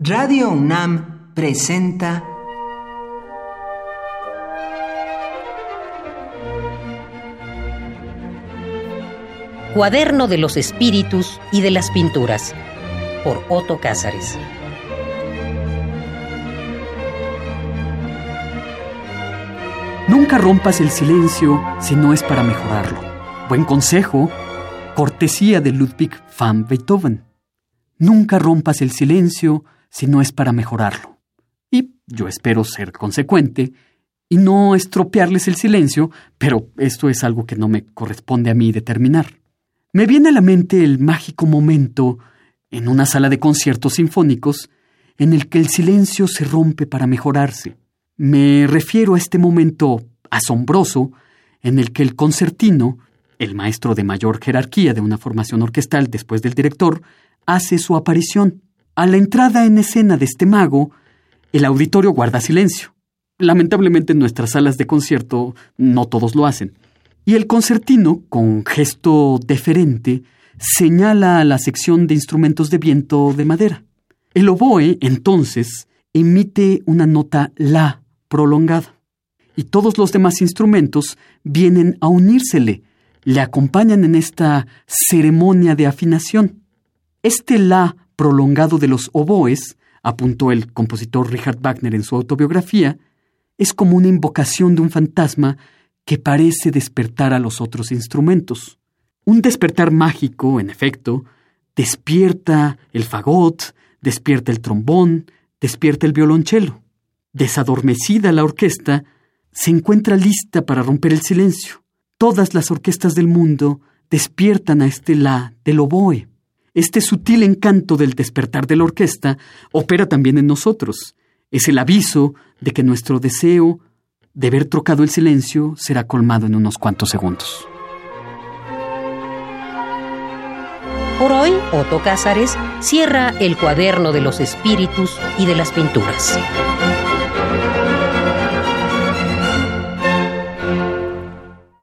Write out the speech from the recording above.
Radio UNAM presenta Cuaderno de los Espíritus y de las Pinturas por Otto Cázares. Nunca rompas el silencio si no es para mejorarlo. Buen consejo, cortesía de Ludwig van Beethoven. Nunca rompas el silencio si no es para mejorarlo. Y yo espero ser consecuente y no estropearles el silencio, pero esto es algo que no me corresponde a mí determinar. Me viene a la mente el mágico momento en una sala de conciertos sinfónicos en el que el silencio se rompe para mejorarse. Me refiero a este momento asombroso en el que el concertino, el maestro de mayor jerarquía de una formación orquestal después del director, hace su aparición. A la entrada en escena de este mago, el auditorio guarda silencio. Lamentablemente en nuestras salas de concierto no todos lo hacen. Y el concertino, con gesto deferente, señala a la sección de instrumentos de viento de madera. El oboe, entonces, emite una nota la prolongada. Y todos los demás instrumentos vienen a unírsele, le acompañan en esta ceremonia de afinación. Este la prolongado de los oboes, apuntó el compositor Richard Wagner en su autobiografía, es como una invocación de un fantasma que parece despertar a los otros instrumentos. Un despertar mágico, en efecto, despierta el fagot, despierta el trombón, despierta el violonchelo. Desadormecida la orquesta, se encuentra lista para romper el silencio. Todas las orquestas del mundo despiertan a este la del oboe. Este sutil encanto del despertar de la orquesta opera también en nosotros. Es el aviso de que nuestro deseo de ver trocado el silencio será colmado en unos cuantos segundos. Por hoy, Otto Cázares cierra el cuaderno de los espíritus y de las pinturas.